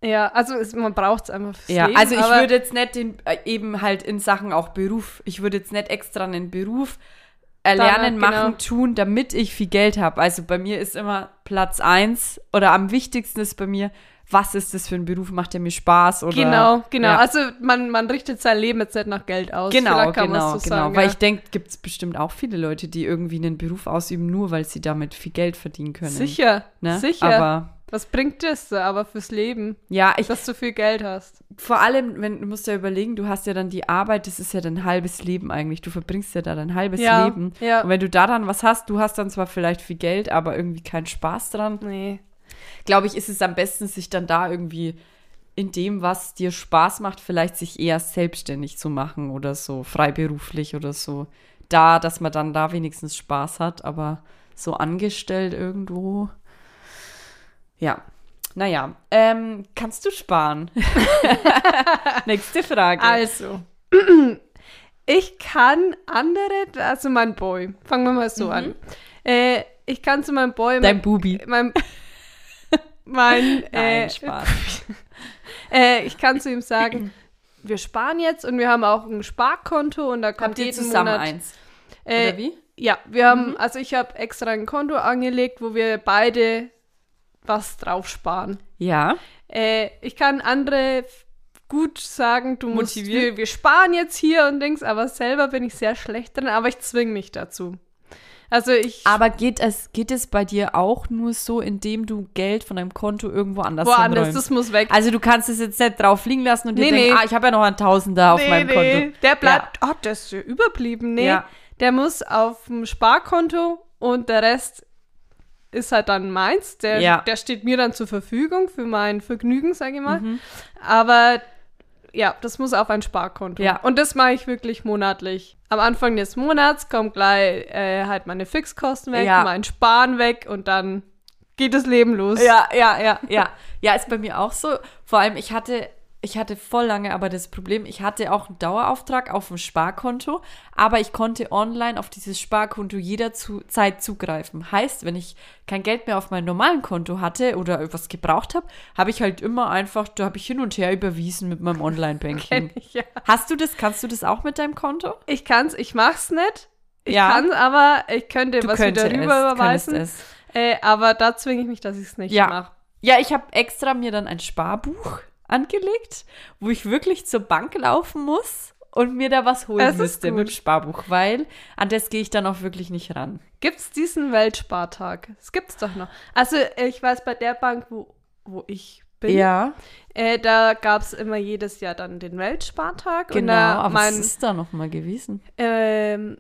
Ja, also es, man braucht es einfach fürs Ja, Leben. also ich würde jetzt nicht den, äh, eben halt in Sachen auch Beruf, ich würde jetzt nicht extra einen Beruf erlernen, Danach, genau. machen, tun, damit ich viel Geld habe. Also bei mir ist immer Platz eins oder am wichtigsten ist bei mir, was ist das für ein Beruf, macht der mir Spaß oder Genau, genau. Ja. Also man, man richtet sein Leben jetzt nicht nach Geld aus. Genau, genau, so genau. sagen, Weil ja. ich denke, gibt es bestimmt auch viele Leute, die irgendwie einen Beruf ausüben, nur weil sie damit viel Geld verdienen können. Sicher, Ne? sicher. Aber Was bringt das aber fürs Leben, ja, ich, dass du viel Geld hast? vor allem, wenn du musst ja überlegen, du hast ja dann die Arbeit, das ist ja dein halbes Leben eigentlich. Du verbringst ja da dein halbes Ja, Leben. ja. Und wenn du da dann was hast, du hast dann zwar vielleicht viel Geld, aber irgendwie keinen Spaß dran. Nee. Glaube ich, ist es am besten, sich dann da irgendwie in dem, was dir Spaß macht, vielleicht sich eher selbstständig zu machen oder so, freiberuflich oder so. Da, dass man dann da wenigstens Spaß hat, aber so angestellt irgendwo. Ja. Naja, ähm, kannst du sparen? Nächste Frage. Also, Ich kann andere, also mein Boy, fangen wir mal so an. Äh, ich kann zu meinem Boy, Dein Bubi. mein, mein, Nein, äh, Spaß. äh, ich kann zu ihm sagen, wir sparen jetzt und wir haben auch ein Sparkonto und da kommt Habt ihr jeden zusammen Monat. eins? Äh, Oder wie? Ja, wir haben, also ich habe extra ein Konto angelegt, wo wir beide was drauf sparen. Ja. Äh, ich kann andere gut sagen, du musst, Motivieren? wir, wir sparen jetzt hier und Dings, aber selber bin ich sehr schlecht drin, aber ich zwinge mich dazu. Also ich Aber geht es, geht es bei dir auch nur so, indem du Geld von deinem Konto irgendwo anders woanders, das muss weg. Also du kannst es jetzt nicht drauf liegen lassen und dir Nee, denken, nee. ah, ich habe ja noch einen Tausender auf meinem Konto. Der bleibt, oh, der ist ja überblieben. Nee, Ja. der muss auf dem Sparkonto und der Rest ist halt dann meins. Der, Ja. der steht mir dann zur Verfügung für mein Vergnügen, sage ich mal. Mhm. Aber ja, das muss auf ein Sparkonto. Ja. Und das mache ich wirklich monatlich. Am Anfang des Monats kommt gleich äh, halt meine Fixkosten weg, Ja. mein Sparen weg und dann geht das Leben los. Ja, ja, ja, ja. Ja, ist bei mir auch so. Vor allem, ich hatte, ich hatte voll lange aber das Problem, ich hatte auch einen Dauerauftrag auf dem Sparkonto, aber ich konnte online auf dieses Sparkonto jederzeit zugreifen. Heißt, wenn ich kein Geld mehr auf meinem normalen Konto hatte oder etwas gebraucht habe, habe ich halt immer einfach, da habe ich hin und her überwiesen mit meinem Online-Banking. ja. Hast du das, kannst du das auch mit deinem Konto? Ich kann's, ich mach's nicht. Ich Ja. kann's, aber ich könnte was wieder rüber es, überweisen. es. Äh, aber da zwinge ich mich, dass ich es nicht Ja. mache. Ja, ich habe extra mir dann ein Sparbuch angelegt, wo ich wirklich zur Bank laufen muss und mir da was holen müsste gut. mit dem Sparbuch, weil an das gehe ich dann auch wirklich nicht ran. Gibt's diesen Weltspartag? Das gibt's doch noch. Also ich weiß, bei der Bank, wo, wo ich bin, Ja, äh, da gab's immer jedes Jahr dann den Weltspartag. und genau. da Aber mein, was ist da nochmal gewesen? ähm,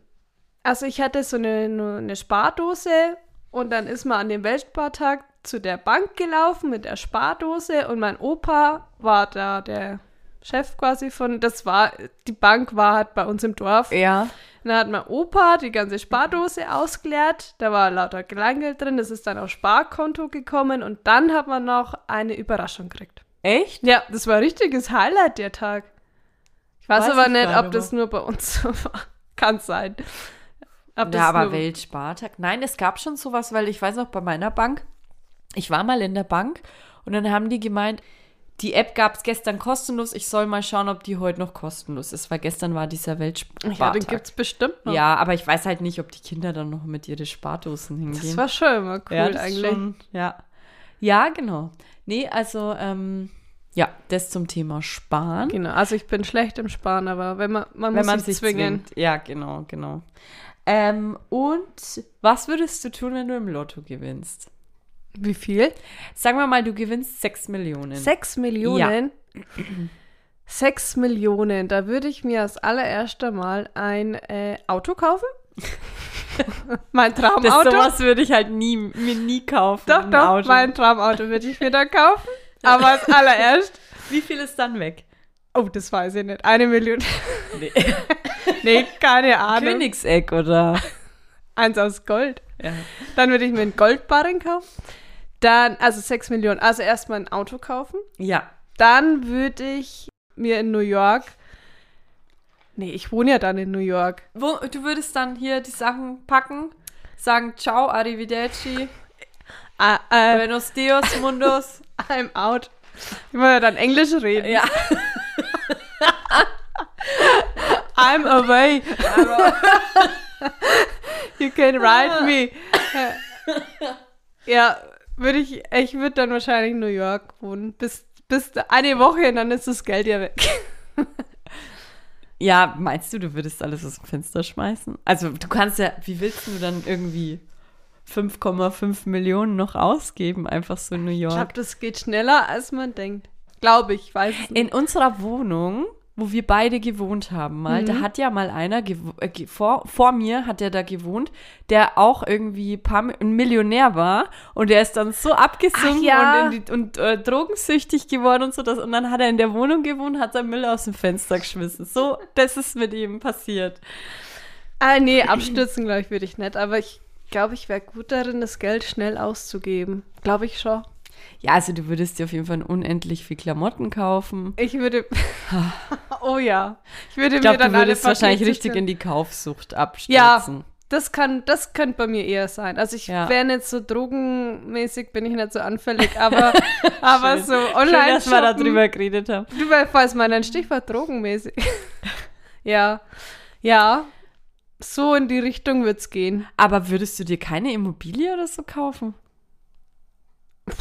also ich hatte so eine, eine Spardose und dann ist man an dem Weltspartag zu der Bank gelaufen mit der Spardose und mein Opa war da der Chef quasi von, das war, die Bank war halt bei uns im Dorf. Ja. Dann hat mein Opa die ganze Spardose ausgeleert, da war lauter Kleingeld drin, das ist dann aufs Sparkonto gekommen und dann hat man noch eine Überraschung gekriegt. Echt? Ja, das war ein richtiges Highlight der Tag. Ich weiß, Weiß aber ich nicht, ob das nur bei uns so war. Kann sein. Ob Ja, aber Weltspartag. Nein, es gab schon sowas, weil ich weiß noch bei meiner Bank, ich war mal in der Bank und dann haben die gemeint, die App gab es gestern kostenlos, ich soll mal schauen, ob die heute noch kostenlos ist, weil gestern war dieser Weltspartag. Ja, den gibt's bestimmt noch. Ja, aber ich weiß halt nicht, ob die Kinder dann noch mit ihren Spardosen hingehen. Das war schon mal cool ja, eigentlich. Schon, ja. ja, genau. Nee, also, ähm, ja, das zum Thema Sparen. Genau, also ich bin schlecht im Sparen, aber wenn man, man Wenn muss man sich sich zwingen. zwingt. Ja, genau, genau. Ähm, und was würdest du tun, wenn du im Lotto gewinnst? Wie viel? Sagen wir mal, du gewinnst 6 Millionen. Sechs Millionen? Sechs Millionen, da würde ich mir als allererster Mal ein äh, Auto kaufen. mein das, Traumauto. sowas würde ich halt nie, mir nie kaufen. doch, doch, Auto. mein Traumauto würde ich mir da kaufen. Aber als allererst. Wie viel ist dann weg? Oh, das weiß ich nicht. Eine Million. Nee. nee, keine Ahnung. Königseck oder? Eins aus Gold. Ja. Dann würde ich mir einen Goldbarren kaufen. Dann, also sechs Millionen. Also erstmal ein Auto kaufen. ja. Dann würde ich mir in New York. Nee, ich wohne ja dann in New York. Wo, du würdest dann hier die Sachen packen, sagen Ciao, Arrivederci, Ah, äh, Buenos Dias, Mundos. I'm out. Ich muss ja dann Englisch reden. ja. I'm away. you can ride me. ja, würde ich, ich würde dann wahrscheinlich in New York wohnen. Bis, bis eine Woche und dann ist das Geld ja weg. Ja, meinst du, du würdest alles aus dem Fenster schmeißen? Also, du kannst ja, wie willst du dann irgendwie 5,5 Millionen noch ausgeben, einfach so in New Ich York? glaube, das geht schneller, als man denkt. Glaube ich, weiß es nicht. In unserer Wohnung, wo wir beide gewohnt haben, mal, da hat ja mal einer äh, vor, vor mir hat der da gewohnt, der auch irgendwie paar, ein Millionär war und der ist dann so abgesunken ja. und, die, und äh, drogensüchtig geworden und so das und dann hat er in der Wohnung gewohnt, hat sein Müll aus dem Fenster geschmissen. So, das ist mit ihm passiert. Ah, nee, abstürzen, glaube ich, würde ich nicht. Aber ich glaube, ich wäre gut darin, das Geld schnell auszugeben. Glaube ich schon. Ja, also du würdest dir auf jeden Fall unendlich viel Klamotten kaufen. Ich würde. oh ja. Ich würde Ich mir glaube, dann du würdest wahrscheinlich richtig in die Kaufsucht Ja, abstürzen. das kann, das könnte bei mir eher sein. Also ich Ja. wäre nicht so drogenmäßig, bin ich nicht so anfällig, aber, aber Schön. so Schön, online dass wir darüber geredet haben. Du weißt, mal ein Stichwort drogenmäßig. ja. Ja. So in die Richtung wird's gehen. Aber würdest du dir keine Immobilie oder so kaufen?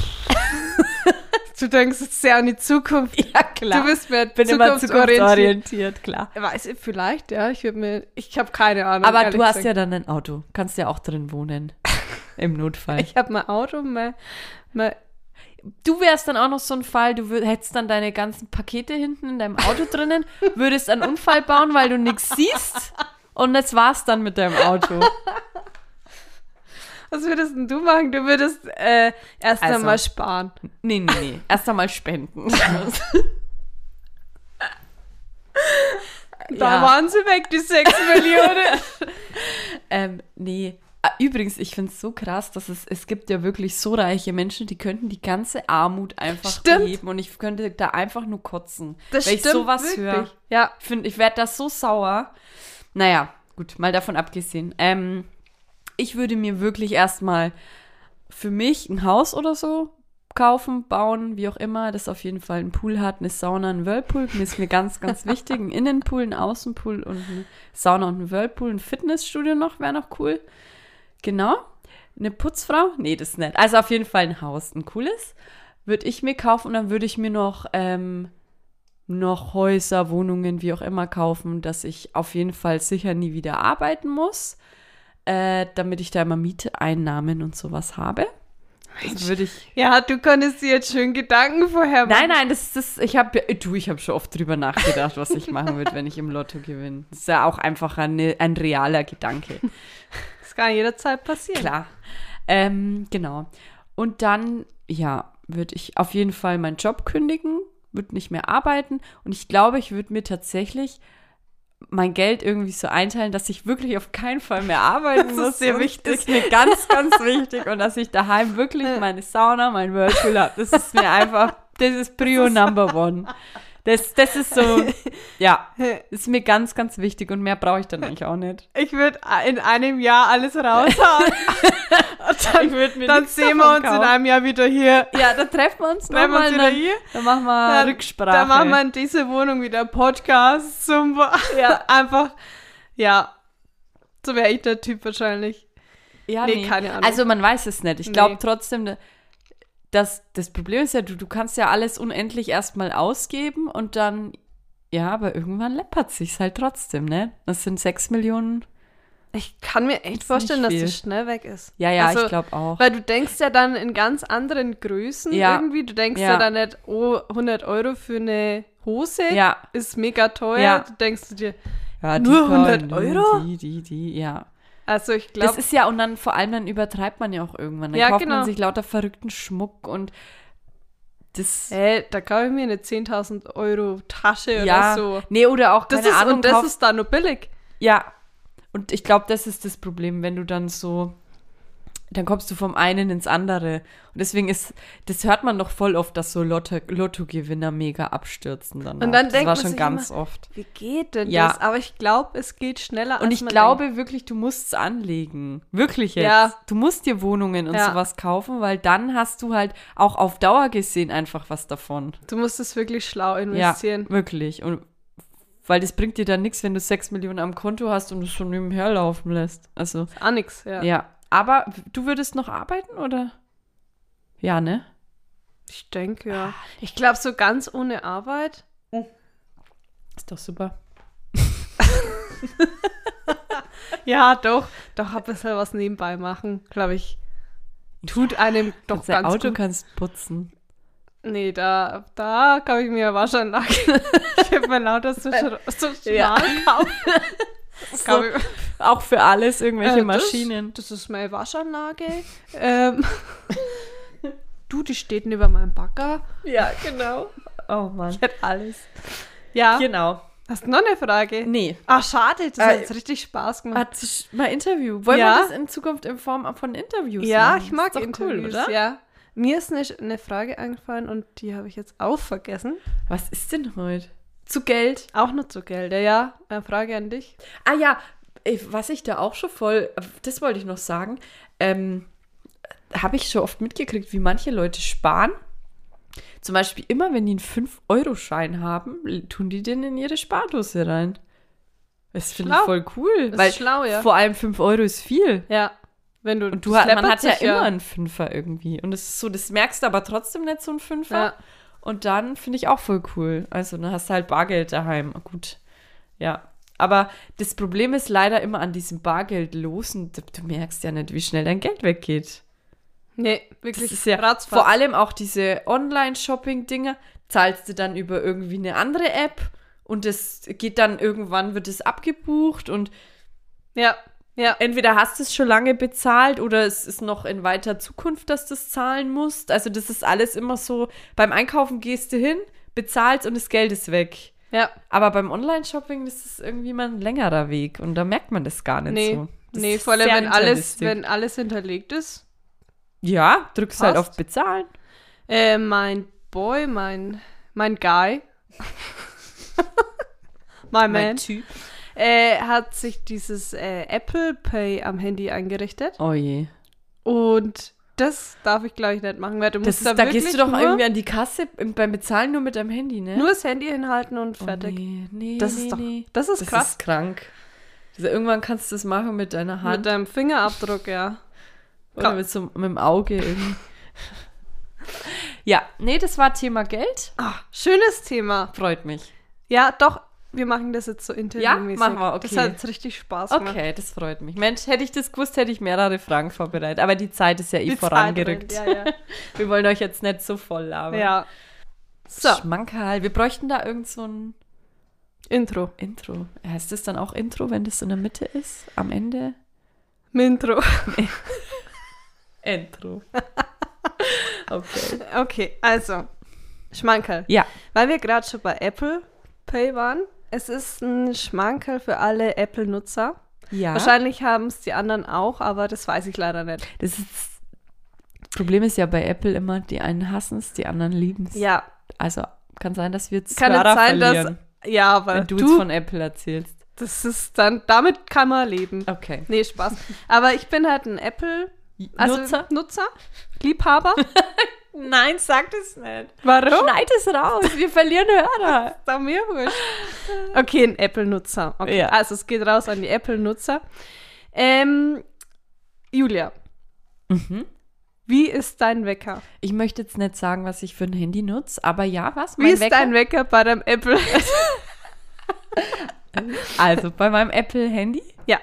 Du denkst jetzt sehr an die Zukunft. Ja, klar. Du bist mir bin immer zukunftsorientiert. zukunftsorientiert, klar. Weiß ich, vielleicht, ja. Ich würde mir, ich habe keine Ahnung. Aber du hast gesagt. ja dann ein Auto. Kannst ja auch drin wohnen. Im Notfall. Ich habe mein Auto, mein, mein, Du wärst dann auch noch so ein Fall, du hättest dann deine ganzen Pakete hinten in deinem Auto drinnen, würdest einen Unfall bauen, weil du nichts siehst. Und das war's dann mit deinem Auto. was würdest denn du machen? Du würdest äh, erst Also. einmal sparen. Nee, nee, nee. Erst einmal spenden. Da Ja. waren sie weg, die 6 Millionen. Ähm, nee. Ah, Übrigens, ich finde es so krass, dass es, es gibt ja wirklich so reiche Menschen, die könnten die ganze Armut einfach Stimmt. beheben und ich könnte da einfach nur kotzen. Das wenn ich sowas höre. Ja, Ich ich werde da so sauer. Naja, gut, mal davon abgesehen. Ähm, ich würde mir wirklich erstmal für mich ein Haus oder so kaufen, bauen, wie auch immer, das auf jeden Fall einen Pool hat, eine Sauna, einen Whirlpool. Mir ist mir ganz, ganz wichtig. Ein Innenpool, ein Außenpool und eine Sauna und ein Whirlpool. Ein Fitnessstudio noch, wäre noch cool. Genau. Eine Putzfrau? Nee, das ist nett. Also auf jeden Fall ein Haus, ein cooles. Würde ich mir kaufen und dann würde ich mir noch ähm, noch Häuser, Wohnungen, wie auch immer kaufen, dass ich auf jeden Fall sicher nie wieder arbeiten muss, äh, damit ich da immer Mieteinnahmen und sowas habe. Das würde ich. ja, du konntest dir jetzt schön Gedanken vorher machen. Nein, nein, das ist, ich habe, du, ich habe schon oft drüber nachgedacht, was ich machen würde, wenn ich im Lotto gewinne. Das ist ja auch einfach eine, ein realer Gedanke. Das kann jederzeit passieren. Klar. Ähm, genau. Und dann, ja, würde ich auf jeden Fall meinen Job kündigen, würde nicht mehr arbeiten. Und ich glaube, ich würde mir tatsächlich mein Geld irgendwie so einteilen, dass ich wirklich auf keinen Fall mehr arbeiten Das muss. ist dir Und wichtig. Das ist mir ganz, ganz wichtig. Und dass ich daheim wirklich meine Sauna, mein Whirlpool habe. Das ist mir einfach, das ist Prio Number One. Das, das ist so, ja, ist mir ganz, ganz wichtig. Und mehr brauche ich dann eigentlich auch nicht. Ich würde in einem Jahr alles raushauen. Dann, dann sehen wir uns in kaufen. einem Jahr wieder hier. Ja, dann treffen wir uns Treffen nochmal. wieder hier. Dann machen wir Ja, Rücksprache. Dann machen wir in dieser Wohnung wieder Podcast zum ja. einfach, ja. So wäre ich der Typ wahrscheinlich. ja, nee, keine Ahnung. Also man weiß es nicht. Ich glaube Nee. trotzdem, dass das Problem ist ja, du, du kannst ja alles unendlich erstmal ausgeben und dann, ja, aber irgendwann läppert sich's halt trotzdem, ne? Das sind sechs Millionen. Ich kann mir echt vorstellen, dass das schnell weg ist. Ja, ja, Also, ich glaube auch. Weil du denkst ja dann in ganz anderen Größen Ja. irgendwie. Du denkst Ja. ja. dann nicht, oh, 100 Euro für eine Hose Ja. ist mega teuer. Ja. Du denkst du dir, nur kann, 100 ne, Euro? Die, die, die, ja. Also ich Das glaube, ist ja, und dann vor allem, dann übertreibt man ja auch irgendwann. Dann Ja, kauft genau. man sich lauter verrückten Schmuck und das, hey, da kaufe ich mir eine 10.000 Euro Tasche ja, oder so. nee, oder auch, Das keine ist, Ahnung, und das kauf- ist da nur billig. Ja, und ich glaube, das ist das Problem, wenn du dann so, dann kommst du vom einen ins andere. Und deswegen ist, das hört man doch voll oft, dass so Lotto, Lottogewinner mega abstürzen dann. Und dann das denkt war man schon ganz oft. Wie geht denn Ja. das? Aber ich glaube, es geht schneller Und ich glaube wirklich, du musst es anlegen. Wirklich jetzt. Ja. Du musst dir Wohnungen und Ja. sowas kaufen, weil dann hast du halt auch auf Dauer gesehen einfach was davon. denkt. Du musst es wirklich schlau Ja, investieren. wirklich. Und weil das bringt dir dann nichts, wenn du sechs Millionen am Konto hast und es schon nebenher laufen lässt. Also, Ah, nix, ja. ja. Aber du würdest noch arbeiten oder? Ja, ne? Ich denke, ja. Ich glaube, so ganz ohne Arbeit. Ist doch super. Ja, doch. Doch, ein bisschen was nebenbei machen, glaube ich. Tut einem doch dein ganz Auto gut. kannst putzen. Nee, da, da kaufe ich mir Waschanlage. ich habe mir lauter so, sch- so Ja. schmal Das ich- Auch für alles irgendwelche Äh, Maschinen. Das, das ist meine Waschanlage. ähm, du, die steht neben meinem Bagger. Ja, genau. Oh Mann. Ich hätte alles. Ja. Genau. Hast du noch eine Frage? Nee. Ah, schade, das Äh, hat jetzt richtig Spaß gemacht. Hat sich mal Interview. Wollen Ja. wir das in Zukunft in Form von Interviews ja, machen? ich mag ist doch Interviews, cool, oder? ja. Mir ist eine, eine Frage eingefallen und die habe ich jetzt auch vergessen. Was ist denn heute? Zu Geld? Auch nur zu Geld, ja. Eine Frage an dich. Ah ja, ey, was ich da auch schon voll, das wollte ich noch sagen, ähm, habe ich schon oft mitgekriegt, wie manche Leute sparen. Zum Beispiel immer, wenn die einen 5-Euro-Schein haben, tun die den in ihre Spardose rein. Das finde ich voll cool. Das weil ist schlau, ja. vor allem 5 Euro ist viel. Ja. Wenn du, Und du man hat ja sich immer einen Fünfer irgendwie. Und es ist so, das merkst du aber trotzdem nicht so ein Fünfer. Ja. Und dann finde ich auch voll cool. Also dann hast du halt Bargeld daheim. Gut. Ja. Aber das Problem ist leider immer an diesem Bargeldlosen, du, du merkst ja nicht, wie schnell dein Geld weggeht. Nee, Das wirklich ist ja ratzfatz. vor allem auch diese Online-Shopping-Dinger, zahlst du dann über irgendwie eine andere App und das geht dann irgendwann, wird es abgebucht und Ja, ja. entweder hast du es schon lange bezahlt oder es ist noch in weiter Zukunft, dass du es zahlen musst. Also das ist alles immer so, beim Einkaufen gehst du hin, bezahlst und das Geld ist weg. Ja. Aber beim Online-Shopping, das ist irgendwie mal ein längerer Weg und da merkt man das gar nicht Nee, so. Das nee, vor allem, wenn alles, wenn alles hinterlegt ist. Ja, drückst halt Passt. auf Bezahlen. Äh, mein Boy, mein, mein Guy, my man, Typ. Äh, hat sich dieses äh, Apple Pay am Handy eingerichtet. Oh je. Und das darf ich, glaube ich, nicht machen, weil du Das musst ist, da da gehst du doch irgendwie an die Kasse im- beim Bezahlen nur mit deinem Handy, ne? nur das Handy hinhalten und Oh, fertig. nee, nee, Das nee, ist doch, nee. das ist Das krass. ist krank. Also irgendwann kannst du das machen mit deiner Hand Mit deinem Fingerabdruck, ja. oder mit, so, mit dem Auge irgendwie. ja, nee, das war Thema Geld. Ah, schönes Thema. Freut mich. Ja, doch, wir machen das jetzt so interviewmäßig. machen wir, okay. Das hat jetzt richtig Spaß gemacht. Okay, das freut mich. Mensch, hätte ich das gewusst, hätte ich mehrere Fragen vorbereitet. Aber die Zeit ist ja eh Die vorangerückt. rennt, Ja, ja. Wir wollen euch jetzt nicht so voll labern. ja. So, Schmankerl. Wir bräuchten da irgend so ein Intro. Intro. Heißt das dann auch Intro, wenn das in der Mitte ist? Am Ende? Mintro. Intro. okay. Okay, also, Schmankerl. Ja. Weil wir gerade schon bei Apple Pay waren, es ist ein Schmankerl für alle Apple-Nutzer. Ja. Wahrscheinlich haben es die anderen auch, aber das weiß ich leider nicht. Das ist das Problem ist ja bei Apple immer, die einen hassen es, die anderen lieben es. Ja, Also kann sein, dass wir kann Hörer sein, dass. verlieren, Ja, aber wenn du, du, von Apple erzählst. das ist dann, damit kann man leben. Okay. Nee, Spaß. Aber ich bin halt ein Apple, also Nutzer? Nutzer, Liebhaber. Nein, sag das nicht. Warum? Schneid es raus, wir verlieren Hörer. Da mir wurscht. Okay, ein Apple-Nutzer. Okay, Ja. also es geht raus an die Apple-Nutzer. Ähm, Julia, Mhm. wie ist dein Wecker? Ich möchte jetzt nicht sagen, was ich für ein Handy nutze, aber ja, was? Wie ist dein Wecker bei deinem Apple? Also bei meinem Apple-Handy? ja.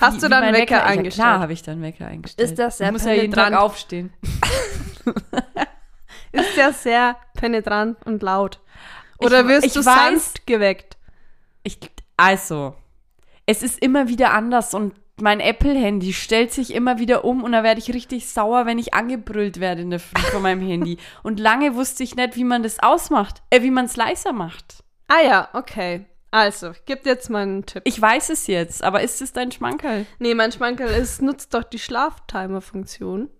Hast du dann Wecker Ja, eingestellt? klar habe ich dann Wecker eingestellt. Ist das sehr ich muss ja jeden Tag penetrant? aufstehen. Ist ja sehr penetrant und laut. Oder Ich- wirst ich du weiß- sanft geweckt? Ich, also, es ist immer wieder anders und mein Apple-Handy stellt sich immer wieder um und da werde ich richtig sauer, wenn ich angebrüllt werde in der Früh von meinem Handy. Und lange wusste ich nicht, wie man das ausmacht, äh, wie man es leiser macht. Ah ja, okay. Also, ich gebe dir jetzt mal einen Tipp. Ich weiß es jetzt, aber ist es dein Schmankerl? nee, mein Schmankerl ist, nutzt doch die Schlaftimer-Funktion.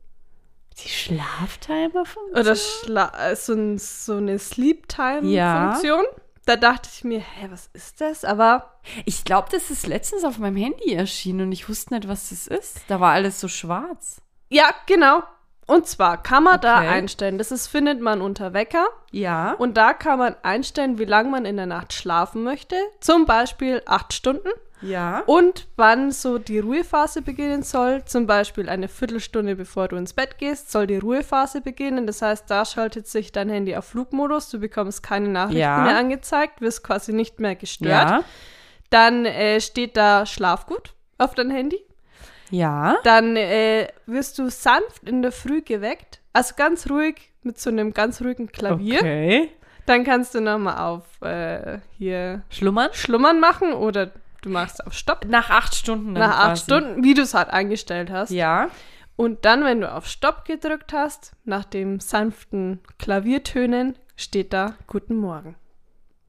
Die Schlaftimer von Oder Schla äh, so, ein, so eine Ja. Sleep-Time-Funktion. Da dachte ich mir, hä, was ist das? Aber Ich glaube, das ist letztens auf meinem Handy erschienen und ich wusste nicht, was das ist. Da war alles so schwarz. ja, genau. Und zwar kann man da Okay. einstellen, das ist, findet man unter Wecker. Ja. Und da kann man einstellen, wie lange man in der Nacht schlafen möchte. Zum Beispiel acht Stunden. ja. Und wann so die Ruhephase beginnen soll. Zum Beispiel eine Viertelstunde bevor du ins Bett gehst, soll die Ruhephase beginnen. Das heißt, da schaltet sich dein Handy auf Flugmodus. Du bekommst keine Nachrichten Ja. mehr angezeigt, wirst quasi nicht mehr gestört. Ja. Dann äh, steht da Schlafgut auf dein Handy. Ja. Dann äh, wirst du sanft in der Früh geweckt. Also ganz ruhig mit so einem ganz ruhigen Klavier. Okay. Dann kannst du nochmal auf äh, hier Schlummern? Schlummern machen oder du machst auf Stopp. Nach acht Stunden. Nach acht quasi. Stunden, wie du es halt eingestellt hast. Ja. Und dann, wenn du auf Stopp gedrückt hast, nach dem sanften Klaviertönen, steht da Guten Morgen.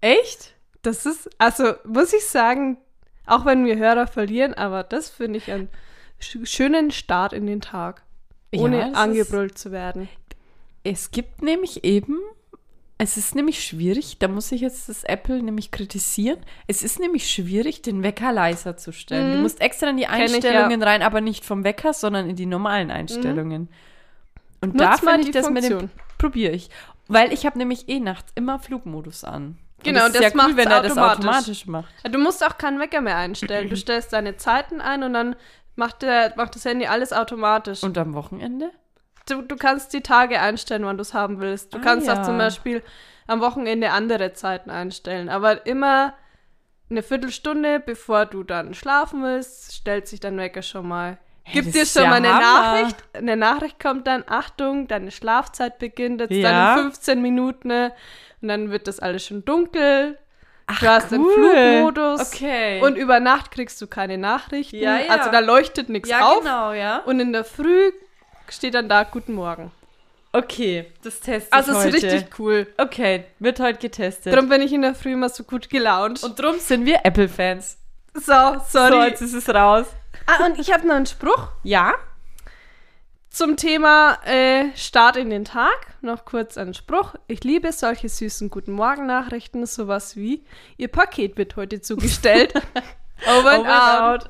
Echt? Das ist, also muss ich sagen, auch wenn wir Hörer verlieren, aber das finde ich sch schönen Start in den Tag. ohne Ja, angebrüllt zu werden. Es gibt nämlich eben, es ist nämlich schwierig, da muss ich jetzt das Apple nämlich kritisieren. Es ist nämlich schwierig, den Wecker leiser zu stellen. Du Mhm. musst extra in die Einstellungen rein, aber nicht vom Wecker, sondern in die normalen Einstellungen. Und da Nutz mal finde ich das mit dem, Funktion. probiere ich. Weil ich habe nämlich eh nachts immer Flugmodus an. Genau, und das das ist ja cool, wenn er das automatisch. macht. Ja, Du musst auch keinen Wecker mehr einstellen. Du stellst deine Zeiten ein und dann macht, der, macht das Handy alles automatisch. Und am Wochenende? du, du kannst die Tage einstellen, wann du es haben willst. Du Ah, kannst ja. auch zum Beispiel am Wochenende andere Zeiten einstellen. Aber immer eine Viertelstunde, bevor du dann schlafen willst, stellt sich dein Wecker schon mal. Hey, Gibt dir schon ja mal eine Hammer. Nachricht? Eine Nachricht kommt dann, Achtung, deine Schlafzeit beginnt jetzt Ja. dann in 15 Minuten. ne? Und dann wird das alles schon dunkel. Ach, Du hast den cool. Flugmodus. Okay. Und über Nacht kriegst du keine Nachrichten. Ja, ja. Also da leuchtet nichts ja, auf. genau, ja. Und in der Früh steht dann da Guten Morgen. Okay, das teste ich Also es heute. ist richtig cool. Okay, wird heute getestet. Darum bin ich in der Früh immer so gut gelaunt. und drum sind wir Apple-Fans. so, sorry. So, jetzt ist es raus. ah, und ich habe noch einen Spruch Ja? Zum Thema äh, Start in den Tag. Noch kurz ein Spruch. Ich liebe solche süßen Guten Morgen-Nachrichten. Sowas wie, Ihr Paket wird heute zugestellt. Over and Over and out.